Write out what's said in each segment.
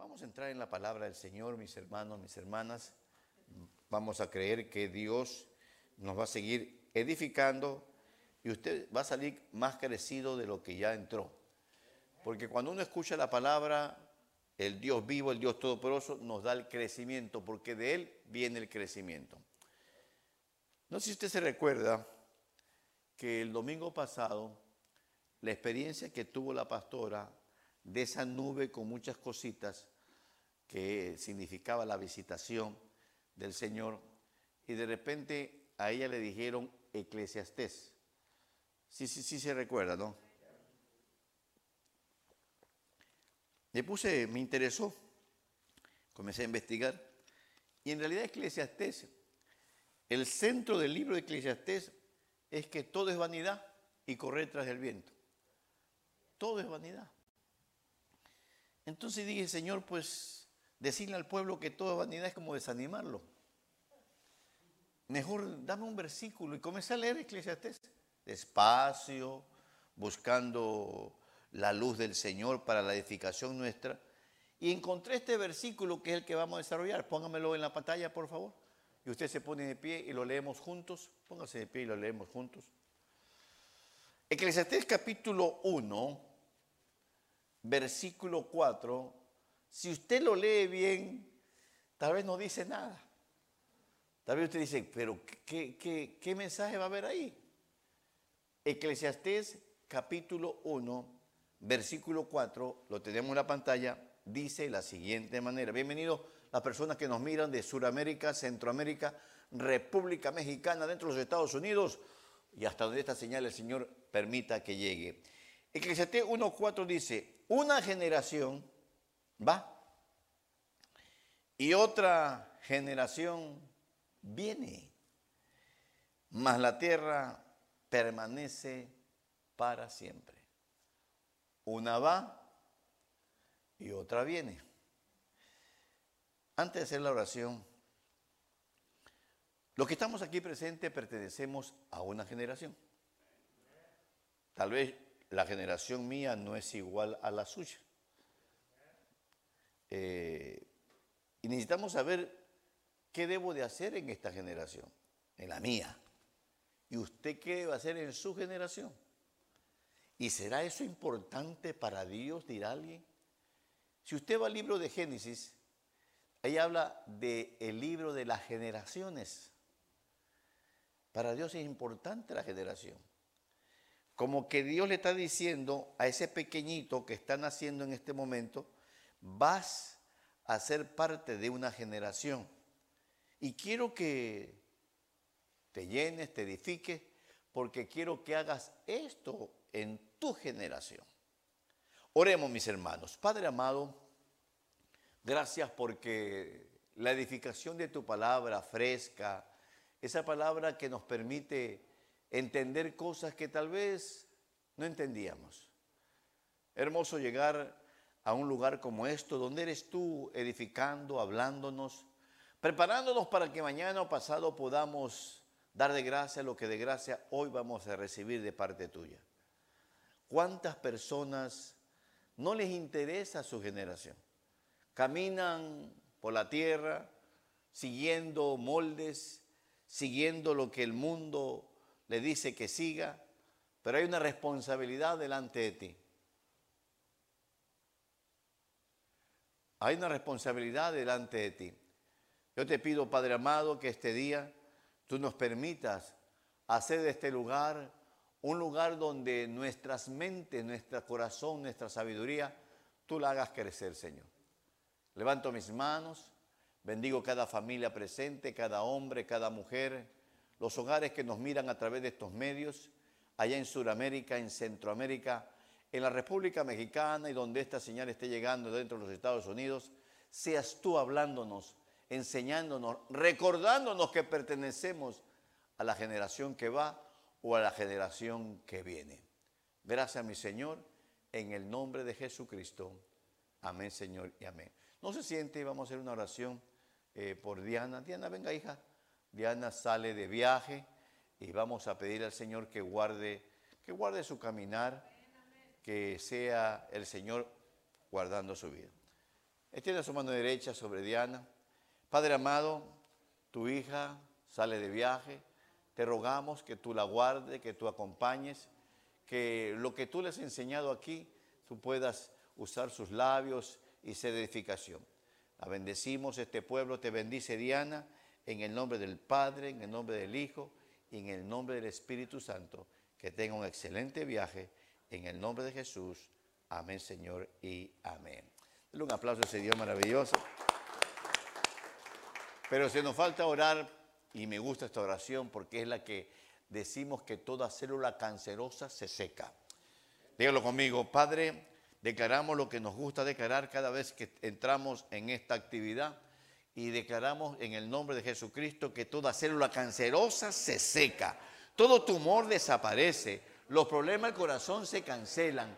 Vamos a entrar en la palabra del Señor, mis hermanos, mis hermanas. Vamos a creer que Dios nos va a seguir edificando y usted va a salir más crecido de lo que ya entró. Porque cuando uno escucha la palabra, el Dios vivo, el Dios todopoderoso, nos da el crecimiento, porque de Él viene el crecimiento. No sé si usted se recuerda que el domingo pasado, la experiencia que tuvo la pastora de esa nube con muchas cositas que significaba la visitación del Señor, y de repente a ella le dijeron eclesiastés. Sí, sí, sí se recuerda, ¿no? Me puse, me interesó, comencé a investigar, y en realidad eclesiastés, el centro del libro de eclesiastés es que todo es vanidad y correr tras el viento. Todo es vanidad. Entonces dije, Señor, pues decirle al pueblo que todo es vanidad es como desanimarlo. Mejor dame un versículo y comencé a leer Eclesiastés. Despacio, buscando la luz del Señor para la edificación nuestra. Y encontré este versículo que es el que vamos a desarrollar. Póngamelo en la pantalla, por favor. Y usted se pone de pie y lo leemos juntos. Póngase de pie y lo leemos juntos. Eclesiastés capítulo 1, versículo 4. Si usted lo lee bien, tal vez no dice nada. Tal vez usted dice, pero ¿qué, mensaje va a haber ahí? Eclesiastés capítulo 1, versículo 4, lo tenemos en la pantalla, dice la siguiente manera. Bienvenidos las personas que nos miran de Sudamérica, Centroamérica, República Mexicana, dentro de los Estados Unidos y hasta donde esta señal el Señor permita que llegue. Eclesiastés 1.4 dice, una generación va y otra generación viene, mas la tierra permanece para siempre. Una va y otra viene. Antes de hacer la oración, los que estamos aquí presentes pertenecemos a una generación. Tal vez la generación mía no es igual a la suya. Eh, y necesitamos saber ¿Qué debo de hacer en esta generación? En la mía. ¿Y usted qué debe hacer en su generación? ¿Y será eso importante para Dios, dirá alguien? Si usted va al libro de Génesis, ahí habla del el libro de las generaciones. Para Dios es importante la generación. Como que Dios le está diciendo a ese pequeñito que está naciendo en este momento, vas a ser parte de una generación. Y quiero que te llenes, te edifiques, porque quiero que hagas esto en tu generación. Oremos, mis hermanos. Padre amado, gracias porque la edificación de tu palabra fresca, esa palabra que nos permite entender cosas que tal vez no entendíamos. Hermoso llegar a un lugar como esto, donde eres tú edificando, hablándonos, preparándonos para que mañana o pasado podamos dar de gracia lo que de gracia hoy vamos a recibir de parte tuya. ¿Cuántas personas no les interesa su generación? Caminan por la tierra siguiendo moldes, siguiendo lo que el mundo le dice que siga, pero hay una responsabilidad delante de ti. Hay una responsabilidad delante de ti. Yo te pido, Padre amado, que este día tú nos permitas hacer de este lugar un lugar donde nuestras mentes, nuestro corazón, nuestra sabiduría, tú la hagas crecer, Señor. Levanto mis manos, bendigo cada familia presente, cada hombre, cada mujer, los hogares que nos miran a través de estos medios, allá en Sudamérica, en Centroamérica, en la República Mexicana y donde esta señal esté llegando dentro de los Estados Unidos, seas tú hablándonos enseñándonos, recordándonos que pertenecemos a la generación que va o a la generación que viene. Gracias, mi Señor, en el nombre de Jesucristo. Amén, Señor, y amén. No se siente, vamos a hacer una oración eh, por Diana. Diana, venga, hija. Diana sale de viaje y vamos a pedir al Señor que guarde, que guarde su caminar, que sea el Señor guardando su vida. Extiende su mano derecha sobre Diana. Padre amado, tu hija sale de viaje. Te rogamos que tú la guardes, que tú acompañes, que lo que tú le has enseñado aquí, tú puedas usar sus labios y ser edificación. La bendecimos, este pueblo te bendice, Diana, en el nombre del Padre, en el nombre del Hijo y en el nombre del Espíritu Santo. Que tenga un excelente viaje en el nombre de Jesús. Amén, Señor, y amén. Dale un aplauso a ese Dios maravilloso. Pero se nos falta orar, y me gusta esta oración porque es la que decimos que toda célula cancerosa se seca. Dígalo conmigo, Padre, declaramos lo que nos gusta declarar cada vez que entramos en esta actividad y declaramos en el nombre de Jesucristo que toda célula cancerosa se seca, todo tumor desaparece, los problemas del corazón se cancelan.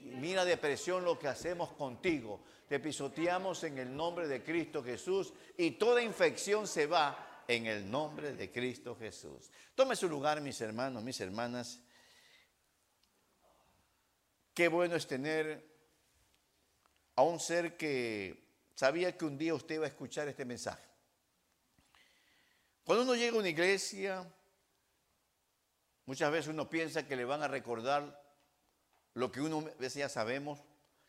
Mira depresión lo que hacemos contigo. Te pisoteamos en el nombre de Cristo Jesús y toda infección se va en el nombre de Cristo Jesús. Tome su lugar, mis hermanos, mis hermanas. Qué bueno es tener a un ser que sabía que un día usted iba a escuchar este mensaje. Cuando uno llega a una iglesia, muchas veces uno piensa que le van a recordar lo que uno a veces ya sabemos,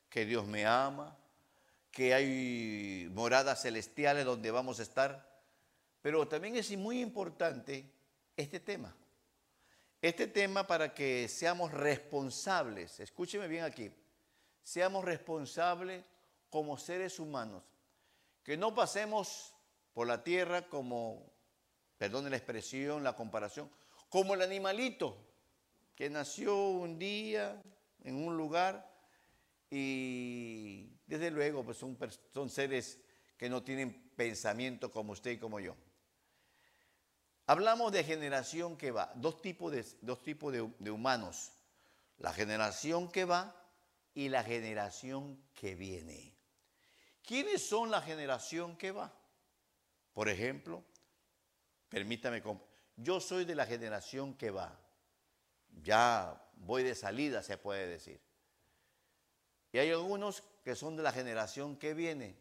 que Dios me ama, que hay moradas celestiales donde vamos a estar. Pero también es muy importante este tema. Este tema para que seamos responsables, escúcheme bien aquí, seamos responsables como seres humanos, que no pasemos por la tierra como, perdone la expresión, la comparación, como el animalito que nació un día en un lugar y desde luego pues son, seres que no tienen pensamiento como usted y como yo. Hablamos de generación que va, dos tipos de, dos tipos de, humanos, la generación que va y la generación que viene. ¿Quiénes son la generación que va? Por ejemplo, permítame, yo soy de la generación que va. Ya voy de salida, se puede decir. Y hay algunos que son de la generación que viene.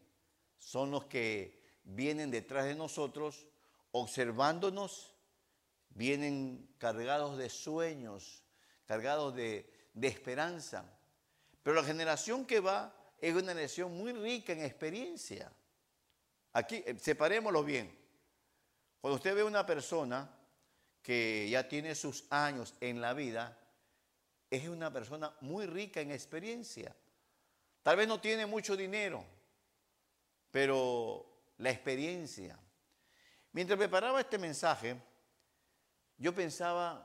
Son los que vienen detrás de nosotros observándonos, vienen cargados de sueños, cargados de, esperanza. Pero la generación que va es una generación muy rica en experiencia. Aquí, eh, separémoslo bien. Cuando usted ve una persona que ya tiene sus años en la vida, es una persona muy rica en experiencia. Tal vez no tiene mucho dinero, pero la experiencia, Mientras preparaba este mensaje, yo pensaba,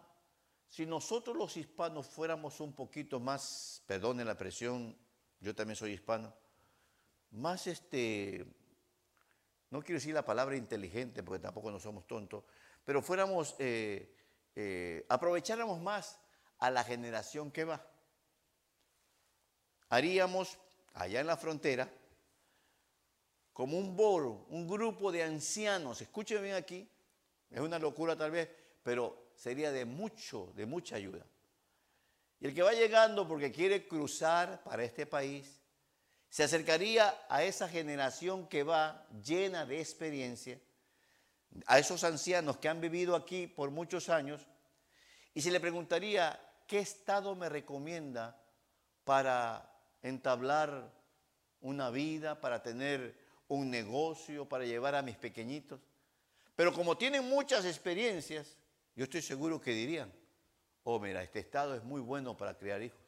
si nosotros los hispanos fuéramos un poquito más, perdone la presión, yo también soy hispano, más este, no quiero decir la palabra inteligente porque tampoco no somos tontos, pero fuéramos, eh, eh, aprovecháramos más a la generación que va. Haríamos allá en la frontera, como un boro, un grupo de ancianos, escúcheme bien aquí, es una locura tal vez, pero sería de mucho, de mucha ayuda. El que va llegando porque quiere cruzar para este país, se acercaría a esa generación que va llena de experiencia, a esos ancianos que han vivido aquí por muchos años, y se le preguntaría, ¿qué estado me recomienda para entablar una vida, para tener un negocio para llevar a mis pequeñitos. Pero como tienen muchas experiencias, yo estoy seguro que dirían, oh mira, este estado es muy bueno para criar hijos.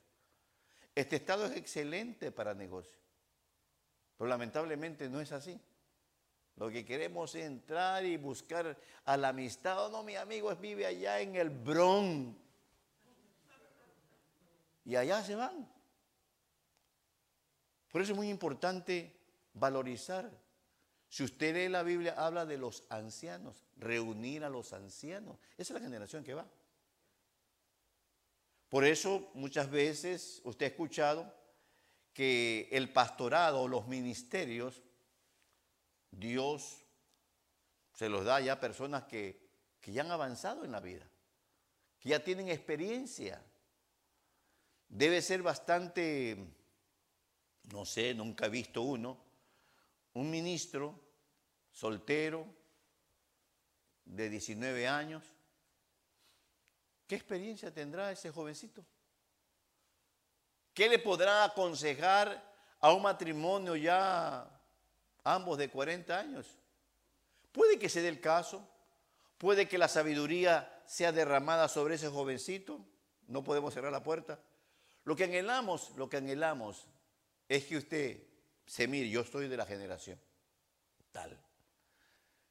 Este estado es excelente para negocio. Pero lamentablemente no es así. Lo que queremos es entrar y buscar a la amistad. Oh, no, mi amigo vive allá en el Bronx. Y allá se van. Por eso es muy importante valorizar. Si usted lee la Biblia, habla de los ancianos, reunir a los ancianos. Esa es la generación que va. Por eso muchas veces usted ha escuchado que el pastorado o los ministerios, Dios se los da ya a personas que, que ya han avanzado en la vida, que ya tienen experiencia. Debe ser bastante, no sé, nunca he visto uno, un ministro soltero de 19 años. ¿Qué experiencia tendrá ese jovencito? ¿Qué le podrá aconsejar a un matrimonio ya ambos de 40 años? Puede que se dé el caso, puede que la sabiduría sea derramada sobre ese jovencito, no podemos cerrar la puerta. Lo que anhelamos, lo que anhelamos es que usted se mire, yo estoy de la generación tal.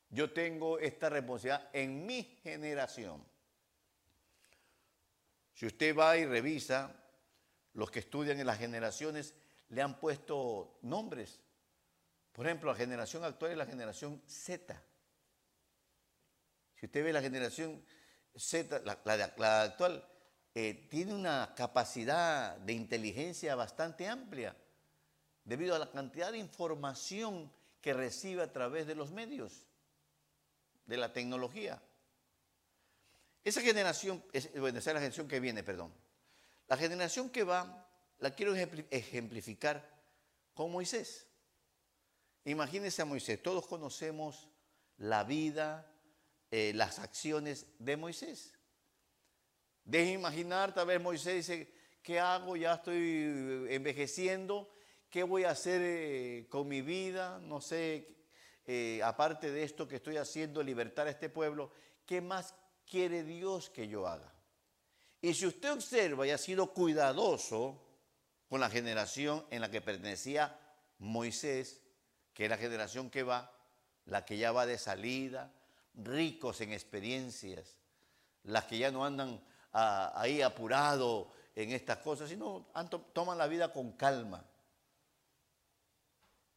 Yo tengo esta responsabilidad en mi generación. Si usted va y revisa, los que estudian en las generaciones le han puesto nombres. Por ejemplo, la generación actual es la generación Z. Si usted ve la generación Z, la, actual, eh, tiene una capacidad de inteligencia bastante amplia debido a la cantidad de información que recibe a través de los medios, de la tecnología. Esa generación, bueno, esa es la generación que viene, perdón. La generación que va, la quiero ejemplificar con Moisés. Imagínense a Moisés, todos conocemos la vida, eh, las acciones de Moisés. Deje imaginar, tal vez Moisés dice, ¿qué hago? Ya estoy envejeciendo, ¿qué voy a hacer eh, con mi vida? No sé, eh, aparte de esto que estoy haciendo, libertar a este pueblo, ¿qué más quiere Dios que yo haga? Y si usted observa y ha sido cuidadoso con la generación en la que pertenecía Moisés, que es la generación que va, la que ya va de salida, ricos en experiencias, las que ya no andan ahí apurado en estas cosas, sino toman la vida con calma.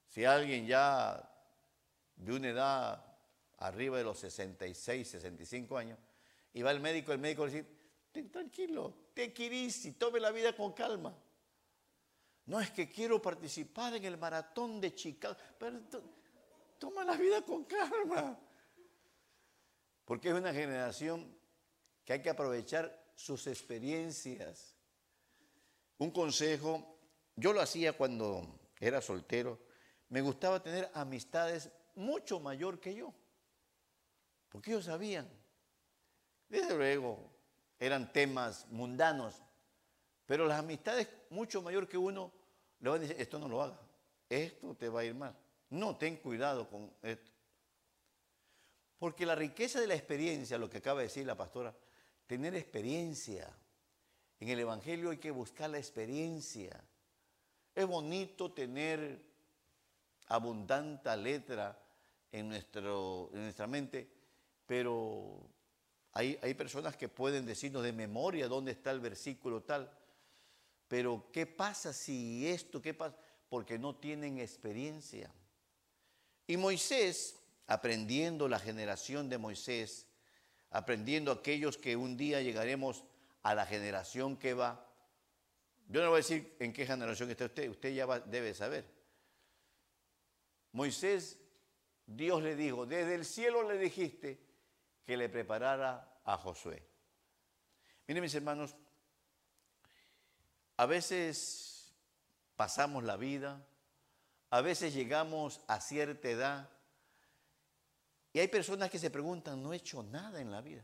Si alguien ya de una edad arriba de los 66, 65 años, y va al médico, el médico le dice, tranquilo, te y tome la vida con calma. No es que quiero participar en el maratón de Chicago, pero toma la vida con calma. Porque es una generación que hay que aprovechar sus experiencias. Un consejo, yo lo hacía cuando era soltero, me gustaba tener amistades mucho mayor que yo, porque ellos sabían. Desde luego, eran temas mundanos, pero las amistades mucho mayor que uno le van a decir, esto no lo haga, esto te va a ir mal. No, ten cuidado con esto. Porque la riqueza de la experiencia, lo que acaba de decir la pastora, tener experiencia. En el Evangelio hay que buscar la experiencia. Es bonito tener abundante letra en, nuestro, en nuestra mente, pero hay, hay personas que pueden decirnos de memoria dónde está el versículo tal. Pero ¿qué pasa si esto, qué pasa? Porque no tienen experiencia. Y Moisés, aprendiendo la generación de Moisés, aprendiendo aquellos que un día llegaremos a la generación que va. Yo no voy a decir en qué generación está usted, usted ya debe saber. Moisés, Dios le dijo, desde el cielo le dijiste que le preparara a Josué. Miren mis hermanos, a veces pasamos la vida, a veces llegamos a cierta edad y hay personas que se preguntan, no he hecho nada en la vida.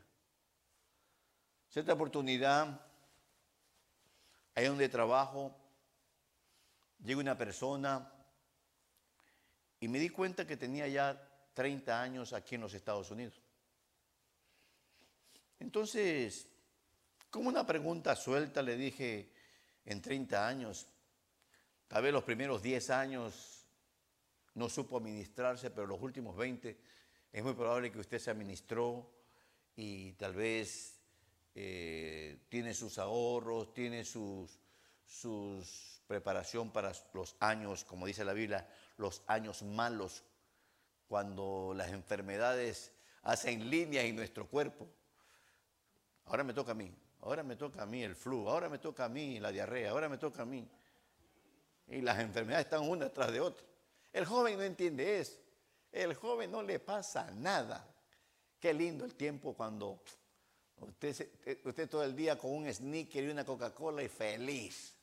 Cierta oportunidad, ahí donde trabajo, llega una persona y me di cuenta que tenía ya 30 años aquí en los Estados Unidos. Entonces, como una pregunta suelta, le dije, en 30 años, tal vez los primeros 10 años no supo administrarse, pero los últimos 20 es muy probable que usted se administró y tal vez eh, tiene sus ahorros, tiene sus, preparación para los años, como dice la Biblia, los años malos, cuando las enfermedades hacen línea en nuestro cuerpo. Ahora me toca a mí, ahora me toca a mí el flu, ahora me toca a mí la diarrea, ahora me toca a mí. Y las enfermedades están una tras de otra. El joven no entiende eso. El joven no le pasa nada. Qué lindo el tiempo cuando usted, usted todo el día con un sneaker y una Coca-Cola y feliz.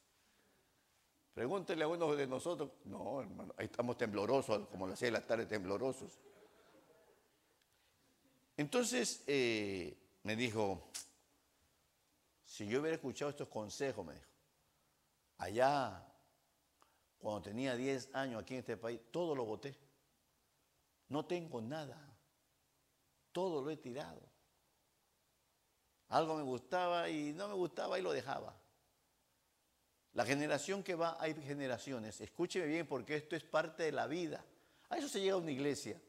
Pregúntele a uno de nosotros. No, hermano, ahí estamos temblorosos, como las seis de la tarde, temblorosos. Entonces eh, me dijo, si yo hubiera escuchado estos consejos, me dijo, allá, cuando tenía 10 años aquí en este país, todo lo voté. No tengo nada. Todo lo he tirado. Algo me gustaba y no me gustaba y lo dejaba. La generación que va, hay generaciones. Escúcheme bien porque esto es parte de la vida. A eso se llega a una iglesia.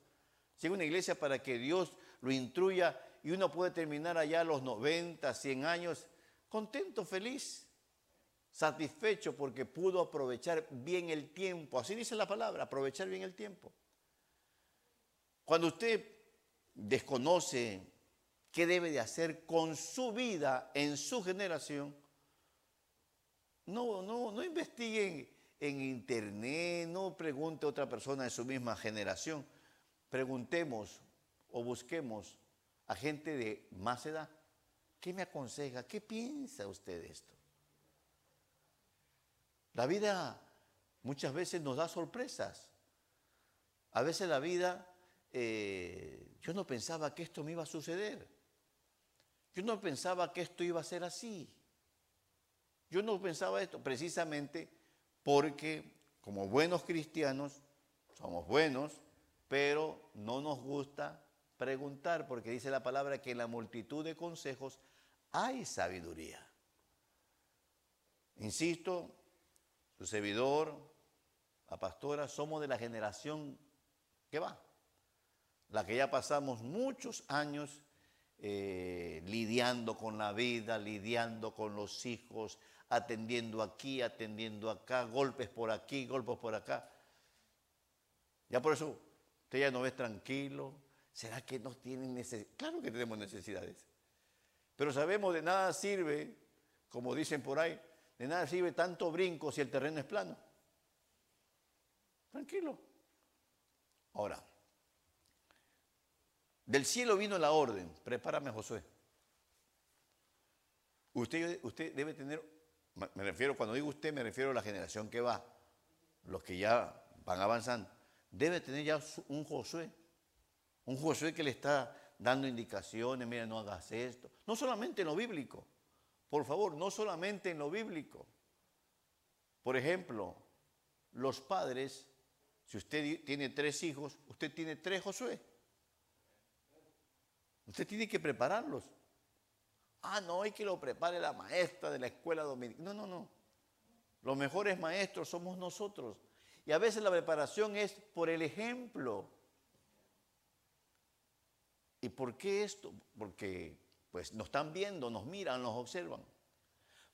Llega una iglesia para que Dios lo instruya y uno puede terminar allá a los 90, 100 años contento, feliz, satisfecho porque pudo aprovechar bien el tiempo. Así dice la palabra, aprovechar bien el tiempo. Cuando usted desconoce qué debe de hacer con su vida en su generación, no, no, no investiguen en internet, no pregunte a otra persona de su misma generación. Preguntemos o busquemos a gente de más edad. ¿Qué me aconseja? ¿Qué piensa usted de esto? La vida muchas veces nos da sorpresas. A veces la vida, eh, yo no pensaba que esto me iba a suceder. Yo no pensaba que esto iba a ser así. Yo no pensaba esto precisamente porque como buenos cristianos somos buenos, pero no nos gusta preguntar porque dice la palabra que en la multitud de consejos hay sabiduría. Insisto, su servidor, la pastora, somos de la generación que va, la que ya pasamos muchos años eh, lidiando con la vida, lidiando con los hijos, atendiendo aquí, atendiendo acá, golpes por aquí, golpes por acá. Ya por eso usted ya no ve tranquilo. ¿Será que no tienen necesidades? Claro que tenemos necesidades. Pero sabemos de nada sirve, como dicen por ahí, de nada sirve tanto brinco si el terreno es plano. Tranquilo. Ahora, del cielo vino la orden, prepárame Josué. Usted, usted debe tener me refiero, cuando digo usted, me refiero a la generación que va, los que ya van avanzando. Debe tener ya un Josué, un Josué que le está dando indicaciones, mira, no hagas esto. No solamente en lo bíblico, por favor, no solamente en lo bíblico. Por ejemplo, los padres, si usted tiene tres hijos, usted tiene tres Josué. Usted tiene que prepararlos. Ah, no, hay que lo prepare la maestra de la escuela dominicana. No, no, no. Los mejores maestros somos nosotros. Y a veces la preparación es por el ejemplo. ¿Y por qué esto? Porque pues nos están viendo, nos miran, nos observan.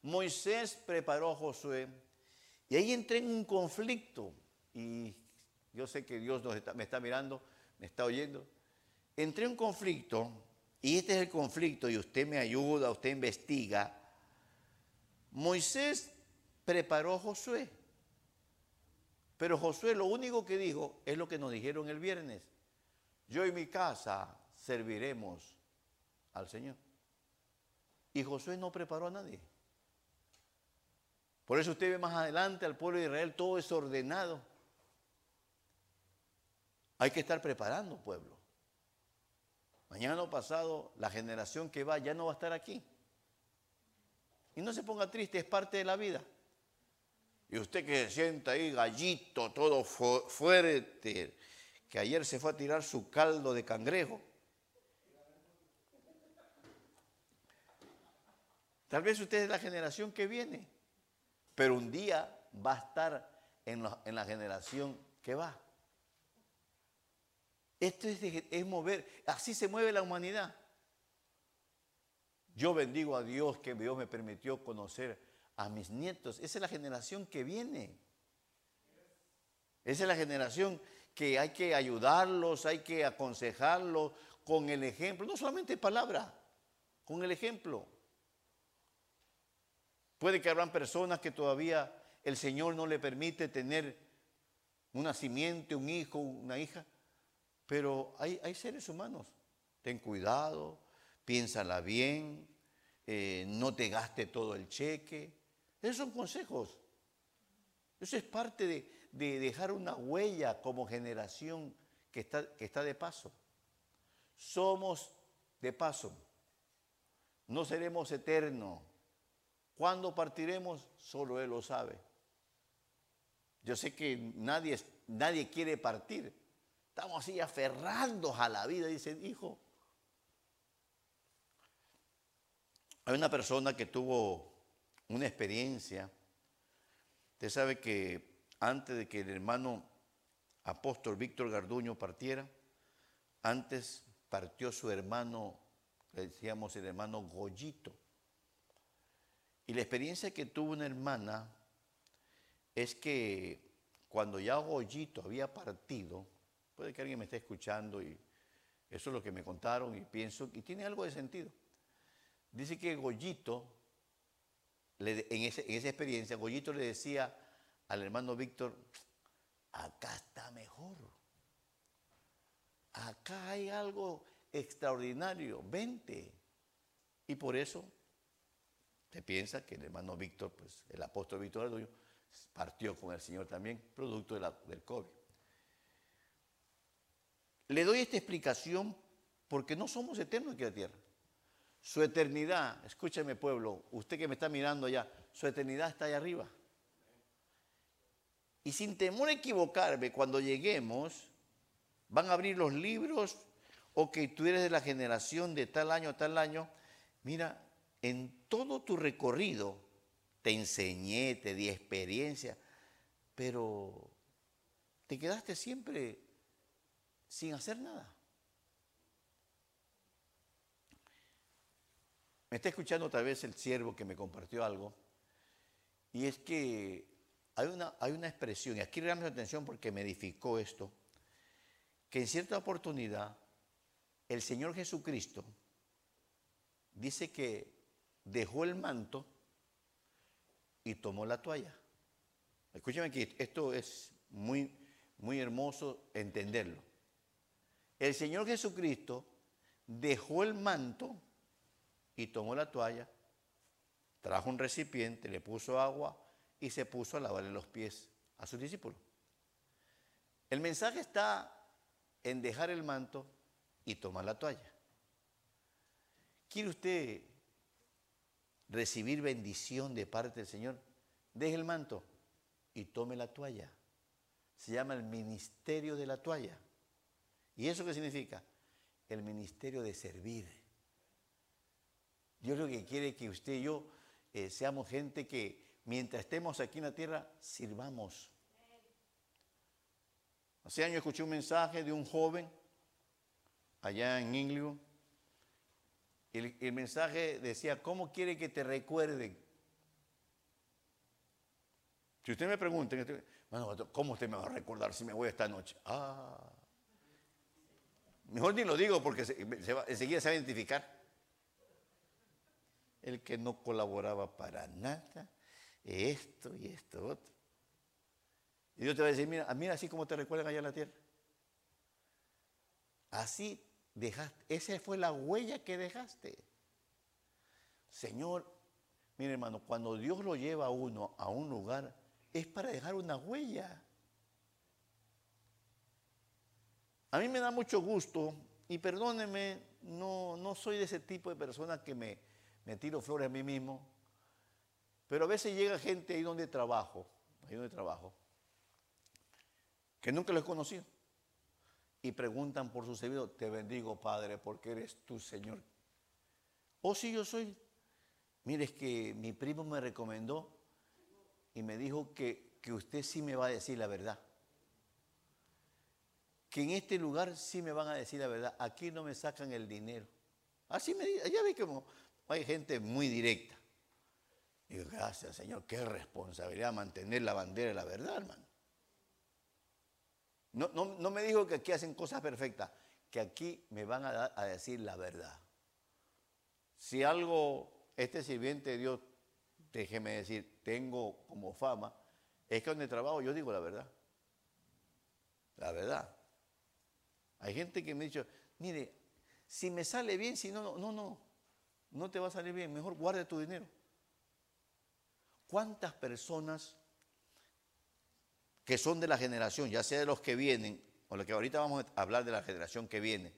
Moisés preparó a Josué y ahí entré en un conflicto. Y yo sé que Dios me está mirando, me está oyendo. Entré en un conflicto y este es el conflicto, y usted me ayuda, usted investiga. Moisés preparó a Josué, pero Josué lo único que dijo es lo que nos dijeron el viernes. Yo y mi casa serviremos al Señor. Y Josué no preparó a nadie. Por eso usted ve más adelante al pueblo de Israel todo desordenado. Hay que estar preparando, pueblo. Mañana pasado, la generación que va ya no va a estar aquí. Y no se ponga triste, es parte de la vida. Y usted que se sienta ahí gallito, todo fuerte, que ayer se fue a tirar su caldo de cangrejo. Tal vez usted es la generación que viene, pero un día va a estar en la, en la generación que va. Esto es, mover, así se mueve la humanidad. Yo bendigo a Dios que Dios me permitió conocer a mis nietos. Esa es la generación que viene. Esa es la generación que hay que ayudarlos, hay que aconsejarlos con el ejemplo, no solamente palabra, con el ejemplo. Puede que habrán personas que todavía el Señor no le permite tener un nacimiento, un hijo, una hija. Pero hay, seres humanos. Ten cuidado, piénsala bien, eh, no te gaste todo el cheque. Esos son consejos. Eso es parte de, de dejar una huella como generación que está, que está de paso. Somos de paso. No seremos eternos. ¿Cuándo partiremos? Solo Él lo sabe. Yo sé que nadie, nadie quiere partir. Estamos así aferrados a la vida. Dice, hijo. Hay una persona que tuvo una experiencia. Usted sabe que antes de que el hermano apóstol Víctor Garduño partiera, antes partió su hermano, le decíamos el hermano Goyito. Y la experiencia que tuvo una hermana es que cuando ya Goyito había partido, puede que alguien me esté escuchando y eso es lo que me contaron y pienso, y tiene algo de sentido. Dice que Goyito, en, esa experiencia, Goyito le decía al hermano Víctor, acá está mejor. Acá hay algo extraordinario, vente. Y por eso se piensa que el hermano Víctor, pues el apóstol Víctor Arduño, partió con el Señor también, producto del COVID. Le doy esta explicación porque no somos eternos aquí en la tierra. Su eternidad, escúcheme pueblo, usted que me está mirando allá, su eternidad está allá arriba. Y sin temor a equivocarme, cuando lleguemos, van a abrir los libros, o que tú eres de la generación de tal año a tal año. Mira, en todo tu recorrido te enseñé, te di experiencia, pero te quedaste siempre sin hacer nada. Me está escuchando tal vez el siervo que me compartió algo, y es que hay una, hay una expresión, y aquí le atención porque me edificó esto, que en cierta oportunidad el Señor Jesucristo dice que dejó el manto y tomó la toalla. Escúchame que esto es muy, muy hermoso entenderlo. El Señor Jesucristo dejó el manto y tomó la toalla, trajo un recipiente, le puso agua y se puso a lavarle los pies a sus discípulos. El mensaje está en dejar el manto y tomar la toalla. ¿Quiere usted recibir bendición de parte del Señor? Deje el manto y tome la toalla. Se llama el ministerio de la toalla. ¿Y eso qué significa? El ministerio de servir. Dios lo que quiere que usted y yo eh, seamos gente que mientras estemos aquí en la tierra, sirvamos. Hace años escuché un mensaje de un joven allá en Inglio. El, el mensaje decía, ¿cómo quiere que te recuerden? Si usted me pregunta, bueno, ¿cómo usted me va a recordar si me voy esta noche? Ah, Mejor ni lo digo porque enseguida se va a identificar. El que no colaboraba para nada, esto y esto otro. Y Dios te va a decir, mira, mira así como te recuerdan allá en la tierra. Así esa fue la huella que dejaste. Señor, mire hermano, cuando Dios lo lleva a uno a un lugar, es para dejar una huella. A mí me da mucho gusto, y perdóneme, no, no soy de ese tipo de persona que me, me tiro flores a mí mismo, pero a veces llega gente ahí donde trabajo, ahí donde trabajo, que nunca los he conocido, y preguntan por su servicio, te bendigo Padre, porque eres tu Señor. O oh, si yo soy, mire, es que mi primo me recomendó y me dijo que, que usted sí me va a decir la verdad que en este lugar sí me van a decir la verdad, aquí no me sacan el dinero. Así me ya vi como hay gente muy directa. Y gracias Señor, qué responsabilidad mantener la bandera de la verdad, hermano. No, no, me dijo que aquí hacen cosas perfectas, que aquí me van a, decir la verdad. Si algo, este sirviente de Dios, déjeme decir, tengo como fama, es que donde trabajo yo digo la verdad. La verdad. Hay gente que me ha dicho, mire, si me sale bien, si no, no, no, no, no te va a salir bien, mejor guarde tu dinero. ¿Cuántas personas que son de la generación, ya sea de los que vienen, o lo que ahorita vamos a hablar de la generación que viene.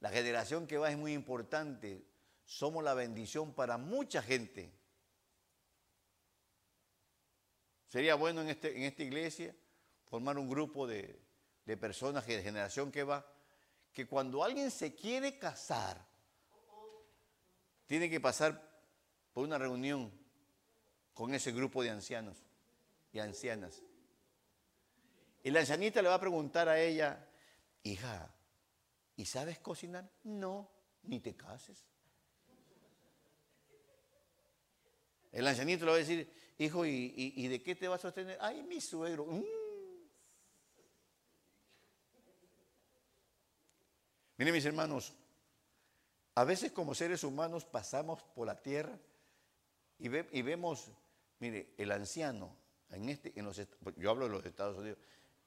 La generación que va es muy importante. Somos la bendición para mucha gente. Sería bueno en, este, esta iglesia formar un grupo de personas de generación que va, que cuando alguien se quiere casar, tiene que pasar por una reunión con ese grupo de ancianos y ancianas. Y la ancianita le va a preguntar a ella, hija, ¿y sabes cocinar? No, ni te cases. El ancianito le va a decir, hijo, ¿y, de qué te vas a sostener? Ay, mi suegro. Mm. Miren mis hermanos, a veces como seres humanos pasamos por la tierra y, vemos, mire, el anciano, en este, en los, yo hablo de los Estados Unidos,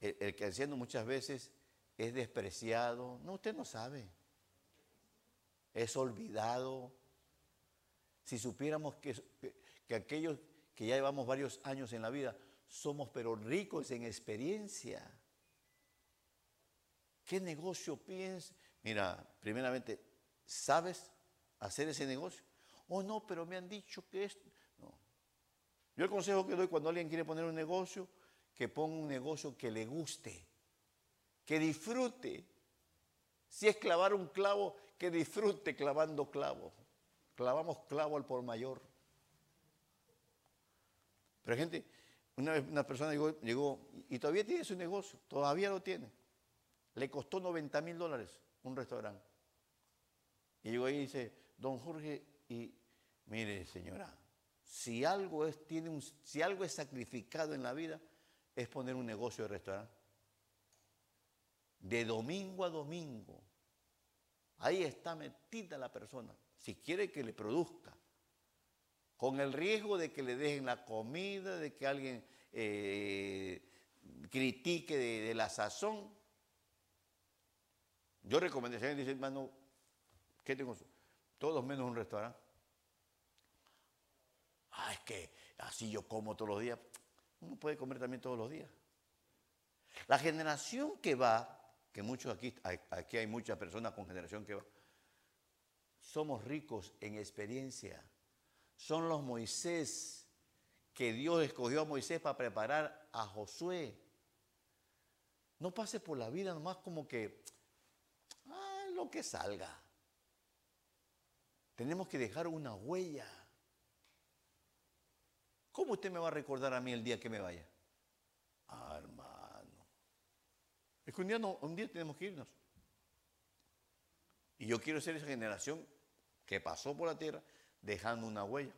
el, el anciano muchas veces es despreciado, no, usted no sabe, es olvidado. Si supiéramos que, que aquellos que ya llevamos varios años en la vida, somos pero ricos en experiencia. ¿Qué negocio piensas? Mira, primeramente, ¿sabes hacer ese negocio? Oh, no, pero me han dicho que es... No. Yo el consejo que doy cuando alguien quiere poner un negocio, que ponga un negocio que le guste, que disfrute. Si es clavar un clavo, que disfrute clavando clavo. Clavamos clavo al por mayor. Pero gente, una una persona llegó, llegó, y todavía tiene su negocio, todavía lo tiene. Le costó 90 mil dólares un restaurante. Y llegó ahí y dice, don Jorge, y mire señora, si algo es, tiene un, si algo es sacrificado en la vida, es poner un negocio de restaurante. De domingo a domingo. Ahí está metida la persona. Si quiere que le produzca, con el riesgo de que le dejen la comida, de que alguien eh, critique de, la sazón. Yo recomendaría, dice hermano, ¿qué tengo? Todos menos un restaurante. Ah, es que así yo como todos los días. Uno puede comer también todos los días. La generación que va, que muchos aquí, aquí hay muchas personas con generación que va, somos ricos en experiencia son los Moisés que Dios escogió a Moisés para preparar a Josué. No pase por la vida nomás como que, ah, lo que salga. Tenemos que dejar una huella. ¿Cómo usted me va a recordar a mí el día que me vaya? Ah, hermano. Es que un día, un día tenemos que irnos. Y yo quiero ser esa generación que pasó por la tierra dejando una huella.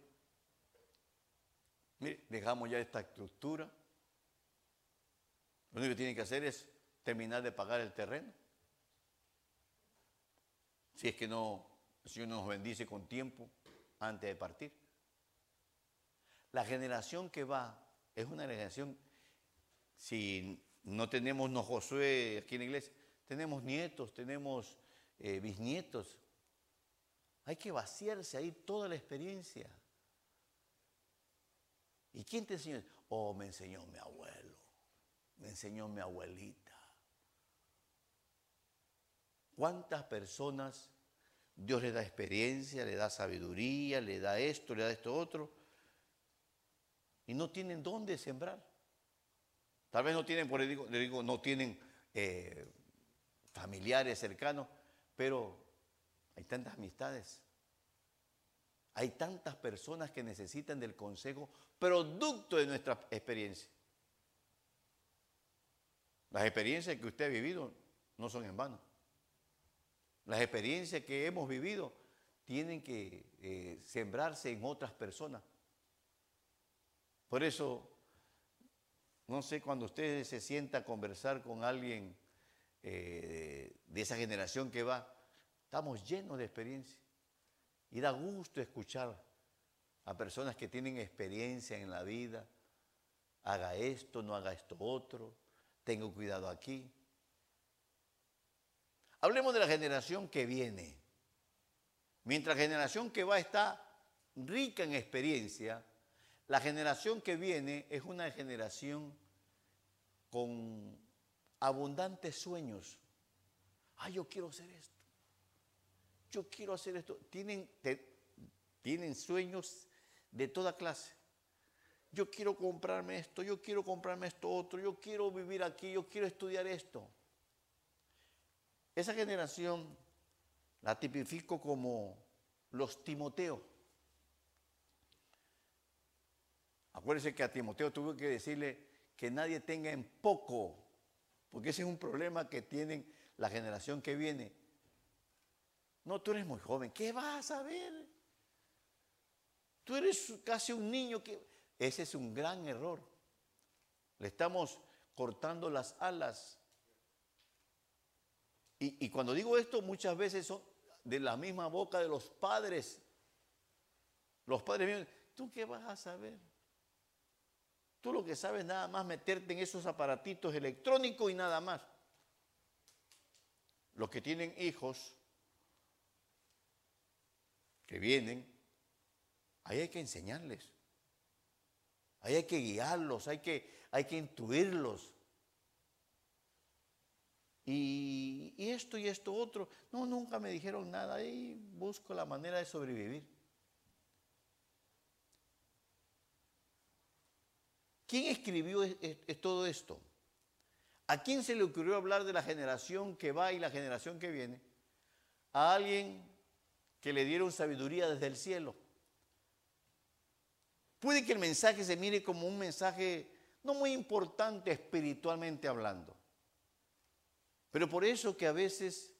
Mire, dejamos ya esta estructura. Lo único que tiene que hacer es terminar de pagar el terreno. Si es que no, el Señor nos bendice con tiempo antes de partir. La generación que va es una generación, si no tenemos no Josué aquí en la iglesia, tenemos nietos, tenemos eh, bisnietos, hay que vaciarse ahí toda la experiencia. ¿Y quién te enseñó? Oh, me enseñó mi abuelo, me enseñó mi abuelita. ¿Cuántas personas Dios le da experiencia, le da sabiduría, le da esto, le da esto otro, y no tienen dónde sembrar? Tal vez no tienen, por digo, le digo, no tienen eh, familiares cercanos, pero hay tantas amistades. Hay tantas personas que necesitan del consejo producto de nuestra experiencia. Las experiencias que usted ha vivido no son en vano. Las experiencias que hemos vivido tienen que eh, sembrarse en otras personas. Por eso, no sé, cuando usted se sienta a conversar con alguien eh, de esa generación que va, Estamos llenos de experiencia. Y da gusto escuchar a personas que tienen experiencia en la vida. Haga esto, no haga esto otro. Tengo cuidado aquí. Hablemos de la generación que viene. Mientras la generación que va está rica en experiencia, la generación que viene es una generación con abundantes sueños. Ah, yo quiero hacer esto. Yo quiero hacer esto. Tienen, tienen sueños de toda clase. Yo quiero comprarme esto, yo quiero comprarme esto otro, yo quiero vivir aquí, yo quiero estudiar esto. Esa generación la tipifico como los Timoteo. Acuérdense que a Timoteo tuve que decirle que nadie tenga en poco, porque ese es un problema que tienen la generación que viene. No, tú eres muy joven, ¿qué vas a saber? Tú eres casi un niño que... Ese es un gran error. Le estamos cortando las alas. Y, cuando digo esto, muchas veces son de la misma boca de los padres. Los padres míos, ¿tú qué vas a saber? Tú lo que sabes nada más meterte en esos aparatitos electrónicos y nada más. Los que tienen hijos que vienen, ahí hay que enseñarles. Ahí hay que guiarlos, hay que, hay que intuirlos. Y, y, esto y esto otro. No, nunca me dijeron nada. Ahí busco la manera de sobrevivir. ¿Quién escribió todo esto? ¿A quién se le ocurrió hablar de la generación que va y la generación que viene? A alguien que le dieron sabiduría desde el cielo. Puede que el mensaje se mire como un mensaje no muy importante espiritualmente hablando. Pero por eso que a veces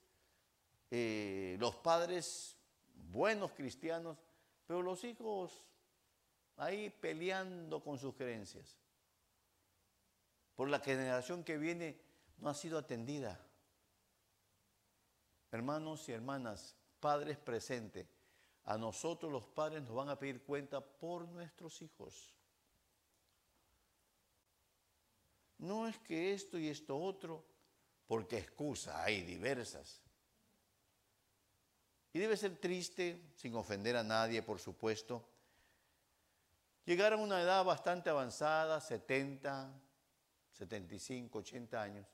eh, los padres, buenos cristianos, pero los hijos ahí peleando con sus creencias. Por la generación que viene no ha sido atendida. Hermanos y hermanas, padres presentes, a nosotros los padres nos van a pedir cuenta por nuestros hijos. No es que esto y esto otro, porque excusa hay diversas. Y debe ser triste, sin ofender a nadie, por supuesto, llegar a una edad bastante avanzada, 70, 75, 80 años,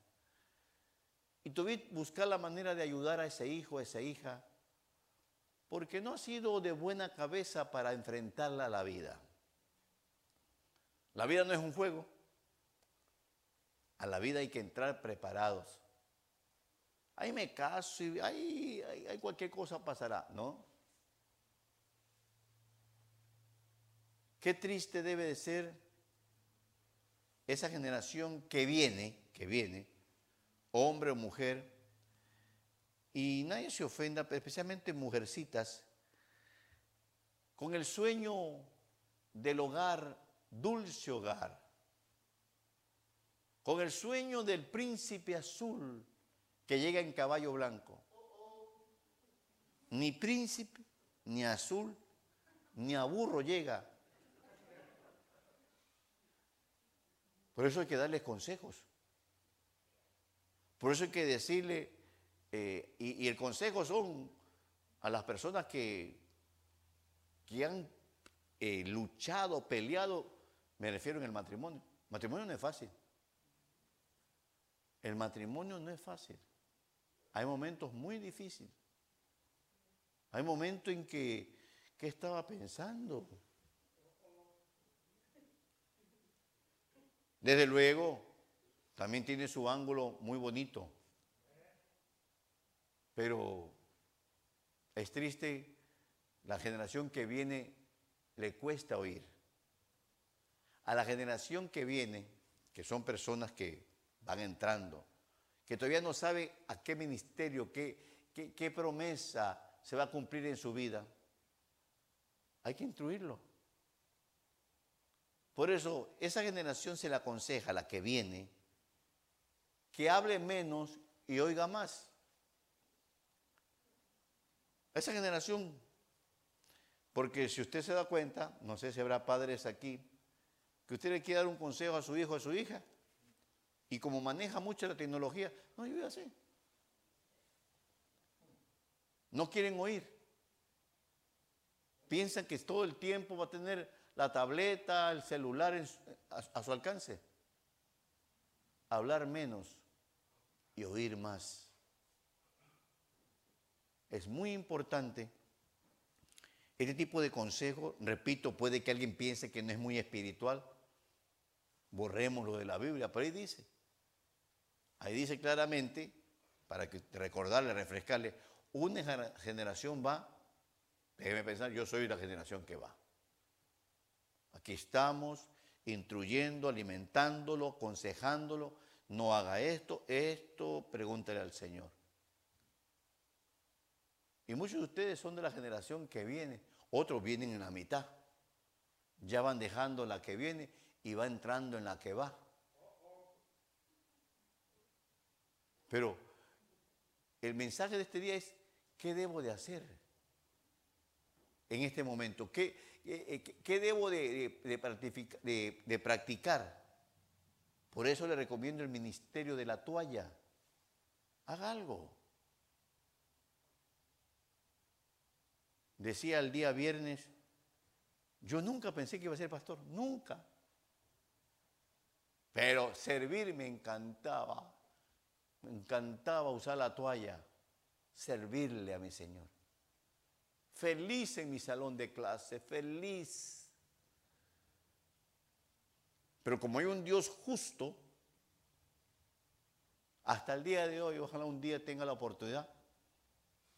y tuviste buscar la manera de ayudar a ese hijo, a esa hija, porque no ha sido de buena cabeza para enfrentarla a la vida. La vida no es un juego. A la vida hay que entrar preparados. Ahí me caso y ahí, ahí cualquier cosa pasará, ¿no? Qué triste debe de ser esa generación que viene, que viene, hombre o mujer, y nadie se ofenda, especialmente mujercitas, con el sueño del hogar, dulce hogar, con el sueño del príncipe azul que llega en caballo blanco. Ni príncipe, ni azul, ni a burro llega, Por eso hay que darles consejos. Por eso hay que decirle, eh, y, el consejo son a las personas que, que han eh, luchado, peleado, me refiero en el matrimonio. El matrimonio no es fácil. El matrimonio no es fácil. Hay momentos muy difíciles. Hay momentos en que, ¿qué estaba pensando? Desde luego, también tiene su ángulo muy bonito. Pero es triste, la generación que viene le cuesta oír. A la generación que viene, que son personas que van entrando, que todavía no sabe a qué ministerio, qué, qué, promesa se va a cumplir en su vida, hay que instruirlo. Por eso, esa generación se le aconseja, la que viene, que hable menos y oiga más. Esa generación, porque si usted se da cuenta, no sé si habrá padres aquí, que usted le quiere dar un consejo a su hijo o a su hija, y como maneja mucho la tecnología, no, yo así. No quieren oír. Piensan que todo el tiempo va a tener la tableta, el celular a, su alcance. hablar menos y oír más. Es muy importante este tipo de consejo, repito, puede que alguien piense que no es muy espiritual. Borremos lo de la Biblia, pero ahí dice. Ahí dice claramente, para que recordarle, refrescarle, una generación va, déjeme pensar, yo soy la generación que va. Aquí estamos instruyendo, alimentándolo, aconsejándolo, no haga esto, esto, pregúntale al Señor. Y muchos de ustedes son de la generación que viene, otros vienen en la mitad. Ya van dejando la que viene y va entrando en la que va. Pero el mensaje de este día es, ¿qué debo de hacer en este momento? ¿Qué, qué, debo de, de practicar? Por eso le recomiendo el ministerio de la toalla. Haga algo. Decía el día viernes, yo nunca pensé que iba a ser pastor, nunca. Pero servir me encantaba. Me encantaba usar la toalla, servirle a mi Señor. Feliz en mi salón de clase, feliz. Pero como hay un Dios justo, hasta el día de hoy, ojalá un día tenga la oportunidad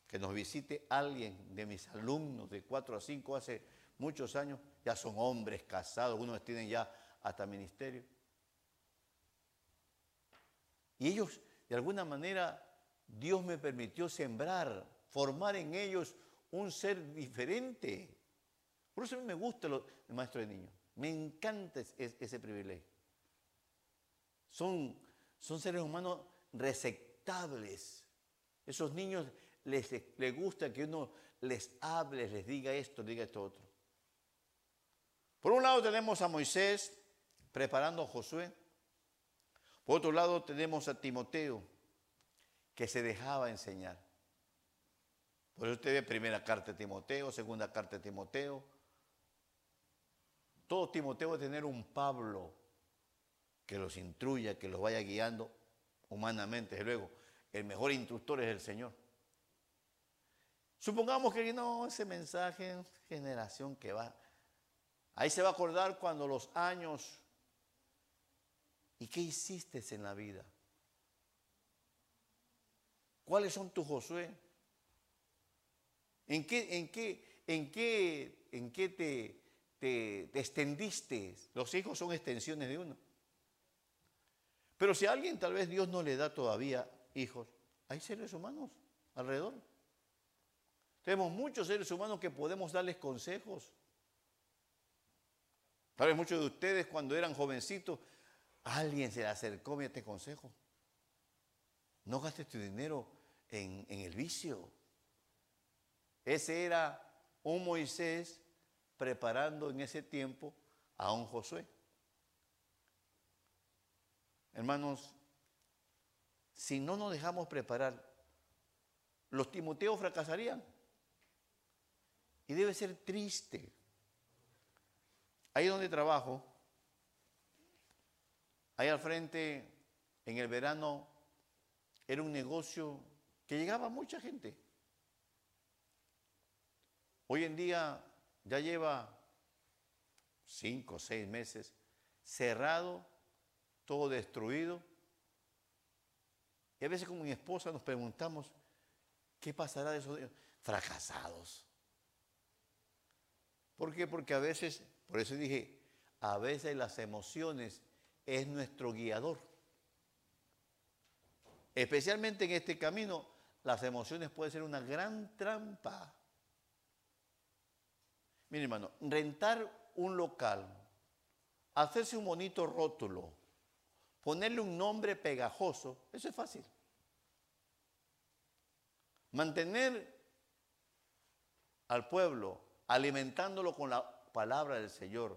que nos visite alguien de mis alumnos de 4 a 5 hace muchos años, ya son hombres casados, algunos tienen ya hasta ministerio. Y ellos, de alguna manera, Dios me permitió sembrar, formar en ellos un ser diferente. Por eso a mí me gusta el maestro de niños. Me encanta ese, privilegio. Son, son seres humanos receptables. Esos niños les, les gusta que uno les hable, les diga esto, diga esto otro. Por un lado tenemos a Moisés preparando a Josué. Por otro lado tenemos a Timoteo que se dejaba enseñar. Por eso usted ve primera carta de Timoteo, segunda carta de Timoteo. Todo Timoteo va a tener un Pablo que los instruya, que los vaya guiando humanamente. Desde luego, el mejor instructor es el Señor. Supongamos que no, ese mensaje, generación que va. Ahí se va a acordar cuando los años. ¿Y qué hiciste en la vida? ¿Cuáles son tus Josué? ¿En qué, en qué, en qué, en qué te, te, te extendiste? Los hijos son extensiones de uno. Pero si a alguien tal vez Dios no le da todavía hijos, hay seres humanos alrededor. Tenemos muchos seres humanos que podemos darles consejos. Tal vez muchos de ustedes cuando eran jovencitos, alguien se le acercó a este consejo. No gastes tu dinero en el vicio. Ese era un Moisés preparando en ese tiempo a un Josué. Hermanos, si no nos dejamos preparar, los Timoteos fracasarían. Y debe ser triste. Ahí donde trabajo, ahí al frente, en el verano, era un negocio que llegaba mucha gente. Hoy en día ya lleva cinco o seis meses cerrado, todo destruido. Y a veces con mi esposa nos preguntamos, ¿qué pasará de esos fracasados? ¿Por qué? Porque a veces, por eso dije, a veces las emociones es nuestro guiador. Especialmente en este camino, las emociones pueden ser una gran trampa. Mire hermano, rentar un local, hacerse un bonito rótulo, ponerle un nombre pegajoso, eso es fácil. Mantener al pueblo alimentándolo con la palabra del Señor.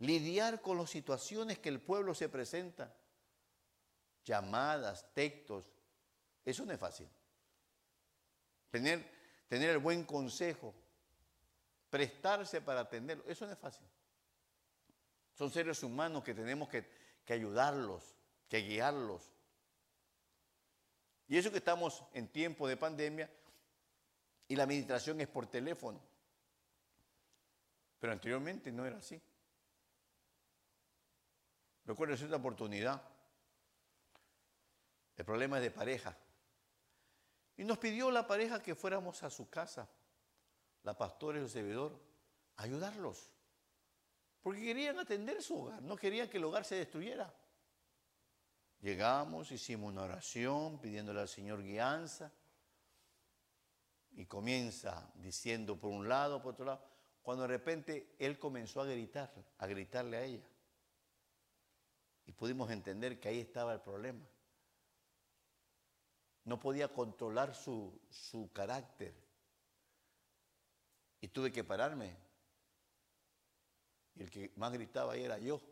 Lidiar con las situaciones que el pueblo se presenta. Llamadas, textos. Eso no es fácil. Tener, tener el buen consejo. Prestarse para atenderlo. Eso no es fácil. Son seres humanos que tenemos que, que ayudarlos, que guiarlos. Y eso que estamos en tiempo de pandemia y la administración es por teléfono. Pero anteriormente no era así. Recuerdo cierta oportunidad. El problema es de pareja. Y nos pidió la pareja que fuéramos a su casa, la pastora y el servidor, ayudarlos. Porque querían atender su hogar, no querían que el hogar se destruyera. Llegamos, hicimos una oración pidiéndole al Señor guianza y comienza diciendo por un lado, por otro lado, cuando de repente él comenzó a gritar, a gritarle a ella. Y pudimos entender que ahí estaba el problema. No podía controlar su, su carácter. Y tuve que pararme. Y el que más gritaba ahí era yo.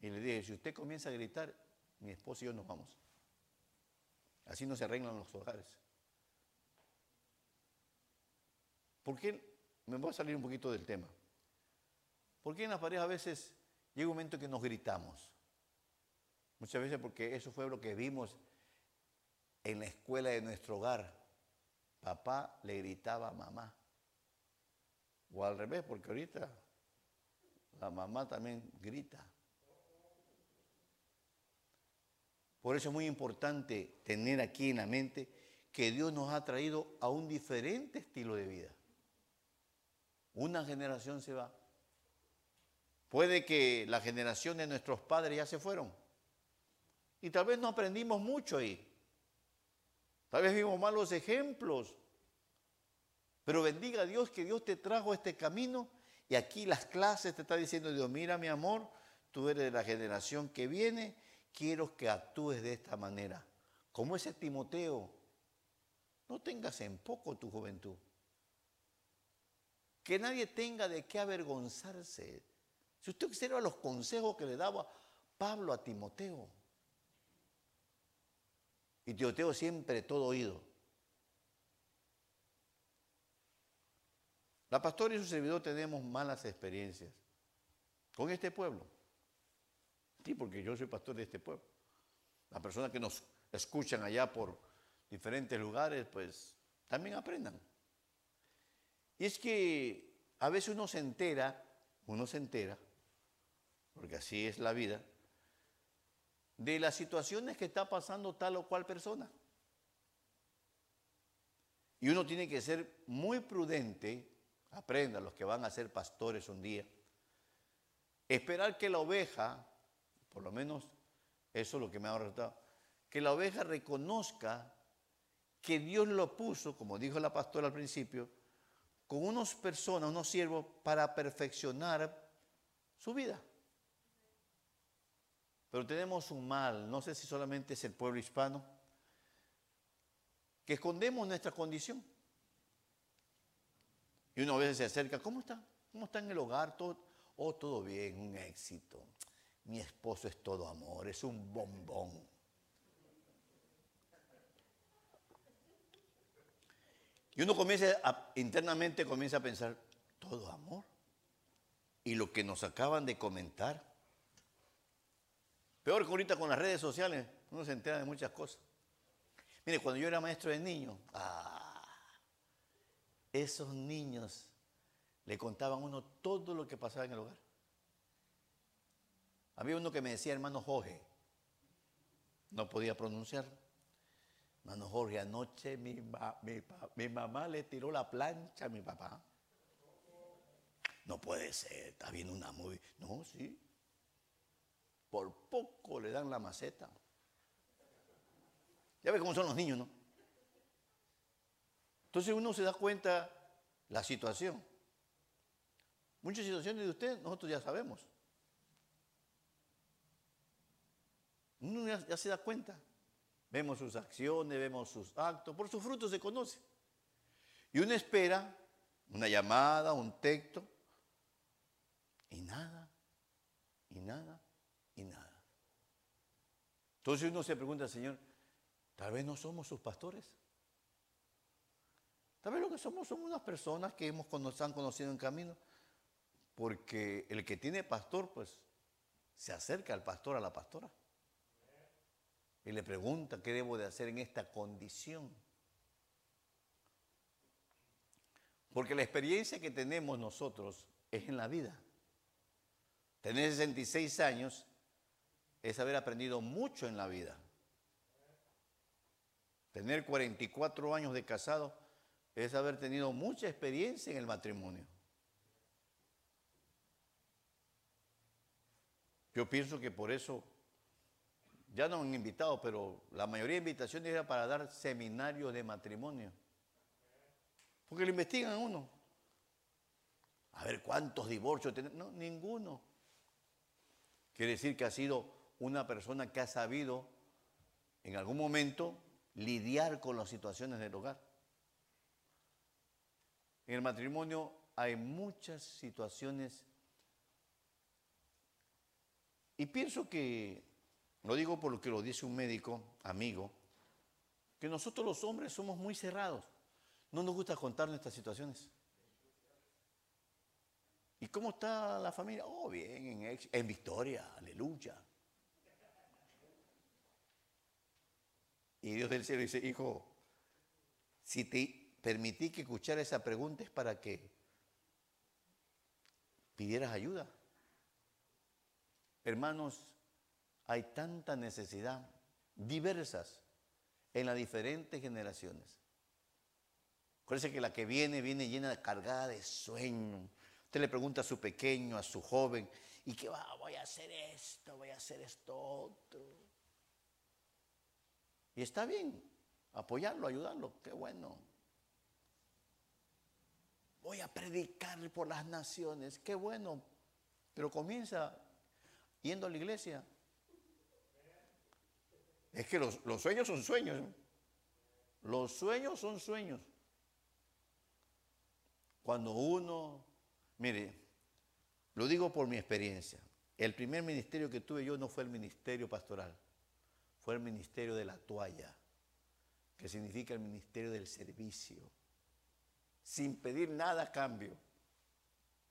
Y le dije, si usted comienza a gritar, mi esposo y yo nos vamos. Así no se arreglan los hogares. ¿Por qué? Me voy a salir un poquito del tema. ¿Por qué en la pareja a veces llega un momento que nos gritamos? Muchas veces porque eso fue lo que vimos en la escuela de nuestro hogar. Papá le gritaba a mamá. O al revés, porque ahorita la mamá también grita. Por eso es muy importante tener aquí en la mente que Dios nos ha traído a un diferente estilo de vida. Una generación se va. Puede que la generación de nuestros padres ya se fueron. Y tal vez no aprendimos mucho ahí. Tal vez vimos malos ejemplos. Pero bendiga a Dios que Dios te trajo este camino y aquí las clases te está diciendo Dios, mira mi amor, tú eres de la generación que viene quiero que actúes de esta manera. Como ese Timoteo, no tengas en poco tu juventud. Que nadie tenga de qué avergonzarse. Si usted observa los consejos que le daba Pablo a Timoteo. Y Timoteo siempre todo oído. La pastora y su servidor tenemos malas experiencias con este pueblo. Sí, porque yo soy pastor de este pueblo. Las personas que nos escuchan allá por diferentes lugares, pues también aprendan. Y es que a veces uno se entera, uno se entera, porque así es la vida, de las situaciones que está pasando tal o cual persona. Y uno tiene que ser muy prudente, aprenda los que van a ser pastores un día, esperar que la oveja por lo menos eso es lo que me ha resultado, que la oveja reconozca que Dios lo puso, como dijo la pastora al principio, con unas personas, unos siervos, para perfeccionar su vida. Pero tenemos un mal, no sé si solamente es el pueblo hispano, que escondemos nuestra condición. Y uno a veces se acerca, ¿cómo está? ¿Cómo está en el hogar? Todo, oh, todo bien, un éxito mi esposo es todo amor, es un bombón. Y uno comienza internamente comienza a pensar, todo amor. Y lo que nos acaban de comentar. Peor que ahorita con las redes sociales, uno se entera de muchas cosas. Mire, cuando yo era maestro de niños, ah, esos niños le contaban a uno todo lo que pasaba en el hogar. Había uno que me decía hermano Jorge, no podía pronunciar. Hermano Jorge, anoche mi, mamá le tiró la plancha a mi papá. No puede ser, está viendo una muy. No, sí. Por poco le dan la maceta. Ya ve cómo son los niños, ¿no? Entonces uno se da cuenta la situación. Muchas situaciones de usted nosotros ya sabemos. Uno ya, se da cuenta. Vemos sus acciones, vemos sus actos, por sus frutos se conoce. Y uno espera una llamada, un texto, y nada, y nada. Entonces uno se pregunta, Señor, tal vez no somos sus pastores. Tal vez lo que somos somos unas personas que hemos, han conocido en camino. Porque el que tiene pastor, pues, se acerca al pastor, a la pastora, y le pregunta qué debo de hacer en esta condición. Porque la experiencia que tenemos nosotros es en la vida. Tener 66 años es haber aprendido mucho en la vida. Tener 44 años de casado es haber tenido mucha experiencia en el matrimonio. Yo pienso que por eso ya no han invitado, pero la mayoría de invitaciones era para dar seminarios de matrimonio. Porque lo investigan uno. A ver cuántos divorcios tenemos. No, ninguno. Quiere decir que ha sido una persona que ha sabido en algún momento lidiar con las situaciones del hogar. En el matrimonio hay muchas situaciones y pienso que, lo digo por lo que lo dice un médico, amigo, que nosotros los hombres somos muy cerrados. No nos gusta contar nuestras situaciones. ¿Y cómo está la familia? Oh, bien, en, en victoria, aleluya. Y Dios del cielo dice, hijo, si te permití que escuchara esa pregunta es para que pidieras ayuda. Hermanos, hay tanta necesidad, diversas, en las diferentes generaciones. Parece que la que viene, viene llena, cargada de sueño. Usted le pregunta a su pequeño, a su joven, ¿y qué va? Voy a hacer esto, voy a hacer esto otro. Y está bien, apoyarlo, ayudarlo, qué bueno. Voy a predicar por las naciones, qué bueno. Pero comienza yendo a la iglesia. Es que los, los sueños son sueños. ¿eh? Los sueños son sueños. Cuando uno, mire, lo digo por mi experiencia, el primer ministerio que tuve yo no fue el ministerio pastoral fue el ministerio de la toalla, que significa el ministerio del servicio, sin pedir nada a cambio,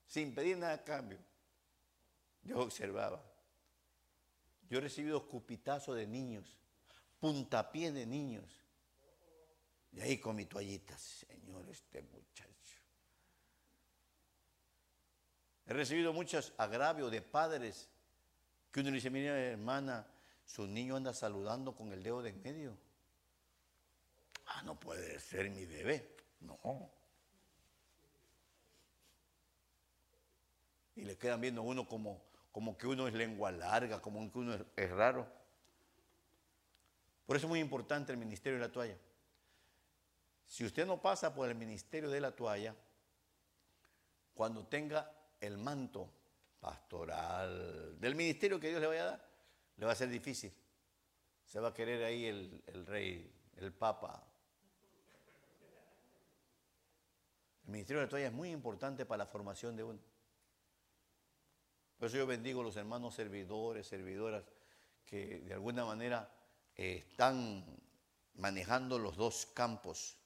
sin pedir nada a cambio. Yo observaba. Yo he recibido escupitazos de niños, puntapié de niños. Y ahí con mi toallita, Señor, este muchacho. He recibido muchos agravios de padres que uno dice, mira hermana, su niño anda saludando con el dedo de en medio. Ah, no puede ser mi bebé. No. Y le quedan viendo a uno como, como que uno es lengua larga, como que uno es, raro. Por eso es muy importante el ministerio de la toalla. Si usted no pasa por el ministerio de la toalla, cuando tenga el manto pastoral del ministerio que Dios le vaya a dar, le va a ser difícil. Se va a querer ahí el, rey, el papa. El ministerio de la toalla es muy importante para la formación de uno. Por eso yo bendigo a los hermanos servidores, servidoras, que de alguna manera eh, están manejando los dos campos.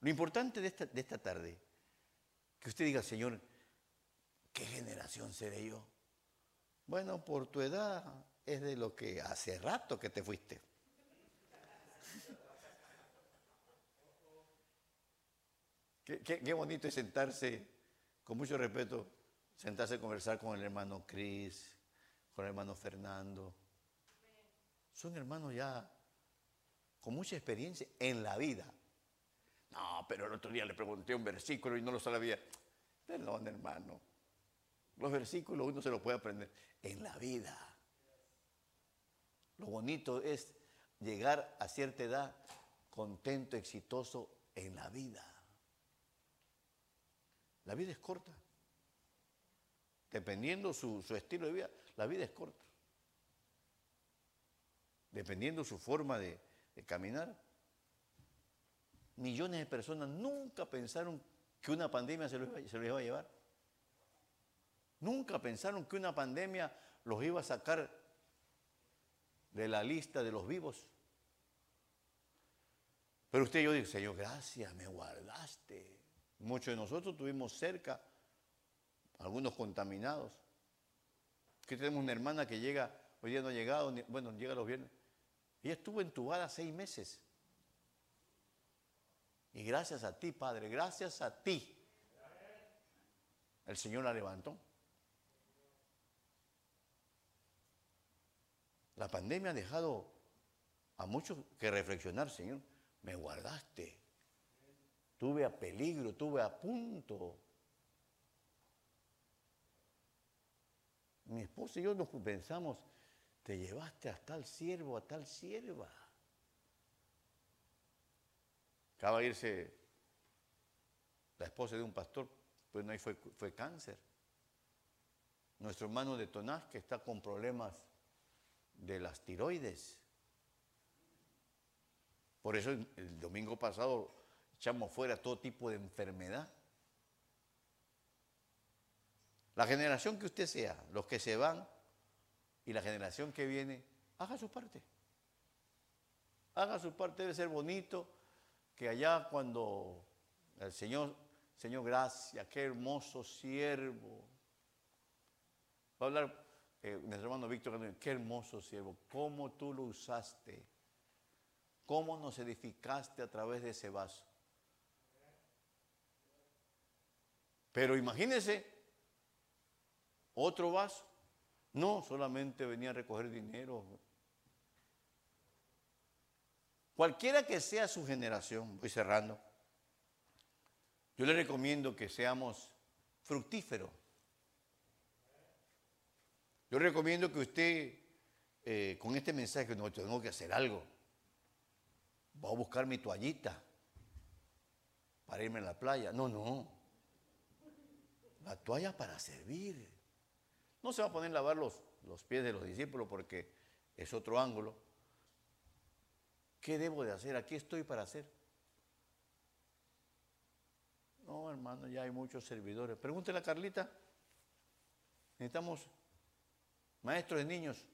Lo importante de esta, de esta tarde, que usted diga, Señor, ¿qué generación seré yo? Bueno, por tu edad es de lo que hace rato que te fuiste. Qué, bonito es sentarse, con mucho respeto, sentarse a conversar con el hermano Cris, con el hermano Fernando. Son hermanos ya con mucha experiencia en la vida. No, pero el otro día le pregunté un versículo y no lo sabía. Perdón, hermano. Los versículos uno se los puede aprender en la vida. Lo bonito es llegar a cierta edad contento, exitoso en la vida. La vida es corta. Dependiendo su, su estilo de vida, la vida es corta. Dependiendo su forma de, caminar. Millones de personas nunca pensaron que una pandemia se se los iba a llevar. Nunca pensaron que una pandemia los iba a sacar de la lista de los vivos. Pero usted y yo digo, Señor, gracias, me guardaste. Muchos de nosotros tuvimos cerca, algunos contaminados. Aquí tenemos una hermana que llega, hoy día no ha llegado, bueno, llega los viernes. Ella estuvo entubada seis meses. Y gracias a ti, Padre, gracias a ti, el Señor la levantó. La pandemia ha dejado a muchos que reflexionar, Señor. Me guardaste. Tuve a peligro, tuve a punto. Mi esposa y yo nos pensamos, te llevaste a tal siervo, a tal sierva. Acaba de irse la esposa de un pastor, pues no fue, fue cáncer. Nuestro hermano de Tonás, que está con problemas de las tiroides. Por eso el domingo pasado echamos fuera todo tipo de enfermedad. La generación que usted sea, los que se van y la generación que viene, haga su parte. Haga su parte, debe ser bonito que allá cuando el Señor, Señor, gracias, qué hermoso siervo. Va a hablar eh, nuestro hermano Víctor, qué hermoso siervo, cómo tú lo usaste, cómo nos edificaste a través de ese vaso. Pero imagínese otro vaso. No, solamente venía a recoger dinero. Cualquiera que sea su generación, voy cerrando, yo le recomiendo que seamos fructíferos. Yo recomiendo que usted, eh, con este mensaje, no, tengo que hacer algo. Voy a buscar mi toallita para irme a la playa. No, no. La toalla para servir. No se va a poner a lavar los, los pies de los discípulos porque es otro ángulo. ¿Qué debo de hacer? Aquí estoy para hacer. No, hermano, ya hay muchos servidores. Pregúntele a Carlita. Necesitamos Maestros de niños.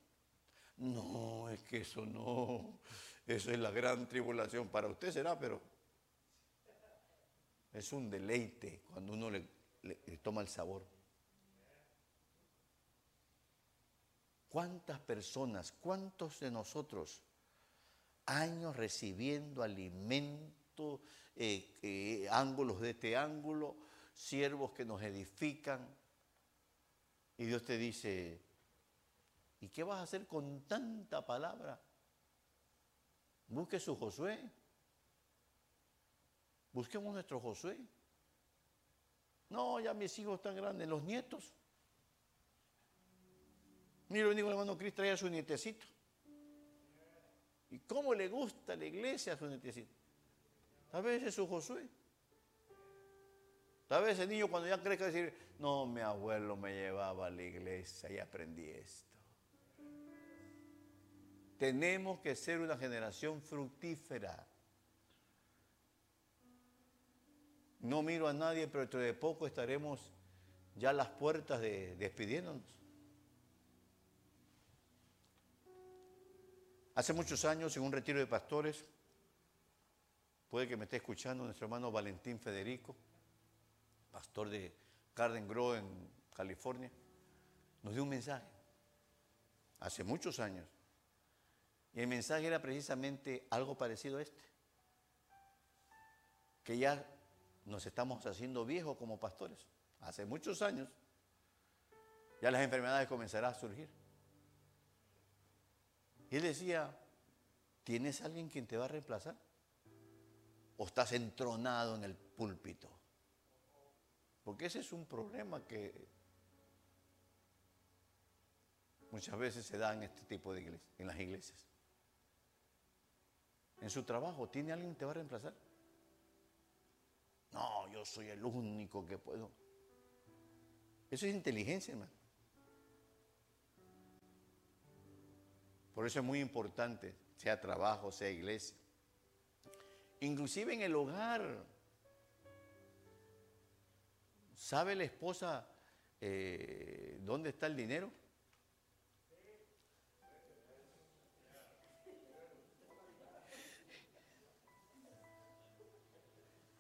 No, es que eso no. Eso es la gran tribulación. Para usted será, pero es un deleite cuando uno le, toma el sabor. ¿Cuántas personas, cuántos de nosotros, años recibiendo alimento, eh, eh, ángulos de este ángulo, siervos que nos edifican, y Dios te dice, ¿Y qué vas a hacer con tanta palabra? Busque su Josué. Busquemos nuestro Josué. No, ya mis hijos están grandes, los nietos. Mira, lo único hermano Cristo trae a su nietecito. ¿Y cómo le gusta la iglesia a su nietecito? Tal vez es su Josué. Tal vez el niño cuando ya crezca decir, no, mi abuelo me llevaba a la iglesia y aprendí esto. Tenemos que ser una generación fructífera. No miro a nadie, pero dentro de poco estaremos ya a las puertas de despidiéndonos. Hace muchos años, en un retiro de pastores, puede que me esté escuchando nuestro hermano Valentín Federico, pastor de Garden Grove en California, nos dio un mensaje. Hace muchos años. Y el mensaje era precisamente algo parecido a este. Que ya nos estamos haciendo viejos como pastores. Hace muchos años ya las enfermedades comenzarán a surgir. Y él decía, ¿tienes alguien quien te va a reemplazar? ¿O estás entronado en el púlpito? Porque ese es un problema que muchas veces se da en este tipo de iglesias, en las iglesias en su trabajo, ¿tiene alguien que te va a reemplazar? No, yo soy el único que puedo. Eso es inteligencia, hermano. Por eso es muy importante, sea trabajo, sea iglesia. Inclusive en el hogar. ¿Sabe la esposa eh, dónde está el dinero?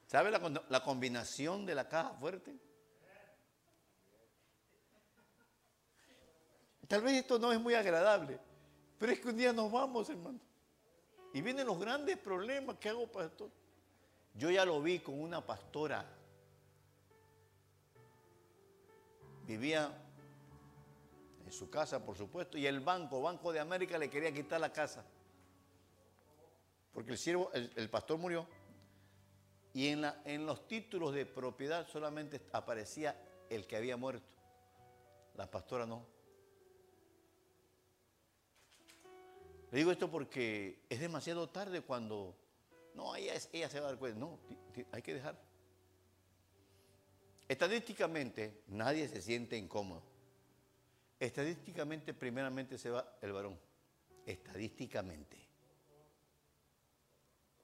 ¿Sabe la, combinación de la caja fuerte? Tal vez esto no es muy agradable, pero es que un día nos vamos, hermano. Y vienen los grandes problemas. ¿Qué hago, pastor? Yo ya lo vi con una pastora. Vivía en su casa, por supuesto, y el banco, Banco de América, le quería quitar la casa. Porque el siervo, el, pastor murió. Y en, la, en los títulos de propiedad solamente aparecía el que había muerto. La pastora no. Le digo esto porque es demasiado tarde cuando... No, ella, ella se va a dar cuenta. No, hay que dejar. Estadísticamente, nadie se siente incómodo. Estadísticamente, primeramente se va el varón. Estadísticamente.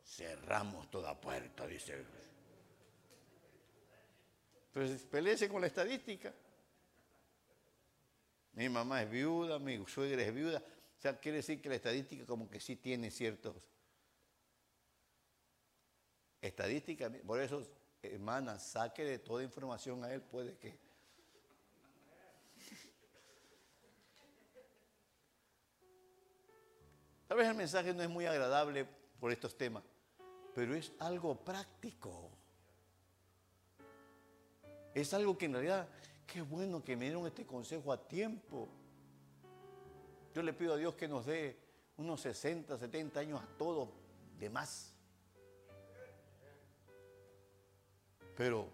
Cerramos toda puerta, dice. Pues peleese con la estadística. Mi mamá es viuda, mi suegra es viuda. O sea, quiere decir que la estadística como que sí tiene ciertos... Estadística, por eso, hermana, saque de toda información a él, puede que... Tal vez el mensaje no es muy agradable por estos temas, pero es algo práctico. Es algo que en realidad, qué bueno que me dieron este consejo a tiempo. Yo le pido a Dios que nos dé unos 60, 70 años a todos de más. Pero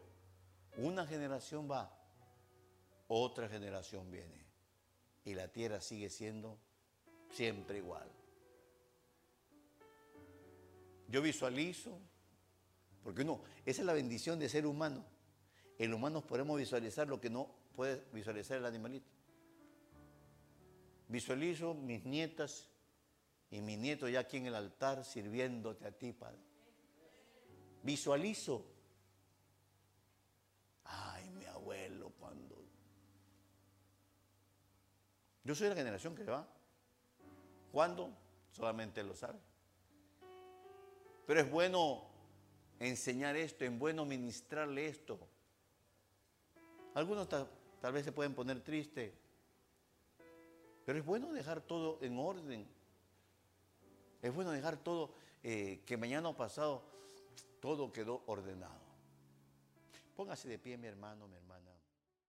una generación va, otra generación viene. Y la tierra sigue siendo siempre igual. Yo visualizo, porque no, esa es la bendición de ser humano. El humano podemos visualizar lo que no puede visualizar el animalito. Visualizo mis nietas y mi nieto ya aquí en el altar sirviéndote a ti, Padre. Visualizo. Ay, mi abuelo, cuando... Yo soy la generación que va. ¿Cuándo? Solamente lo sabe. Pero es bueno enseñar esto, es bueno ministrarle esto. Algunos tal, vez se pueden poner tristes, pero es bueno dejar todo en orden. Es bueno dejar todo, eh, que mañana o pasado todo quedó ordenado. Póngase de pie, mi hermano, mi hermana.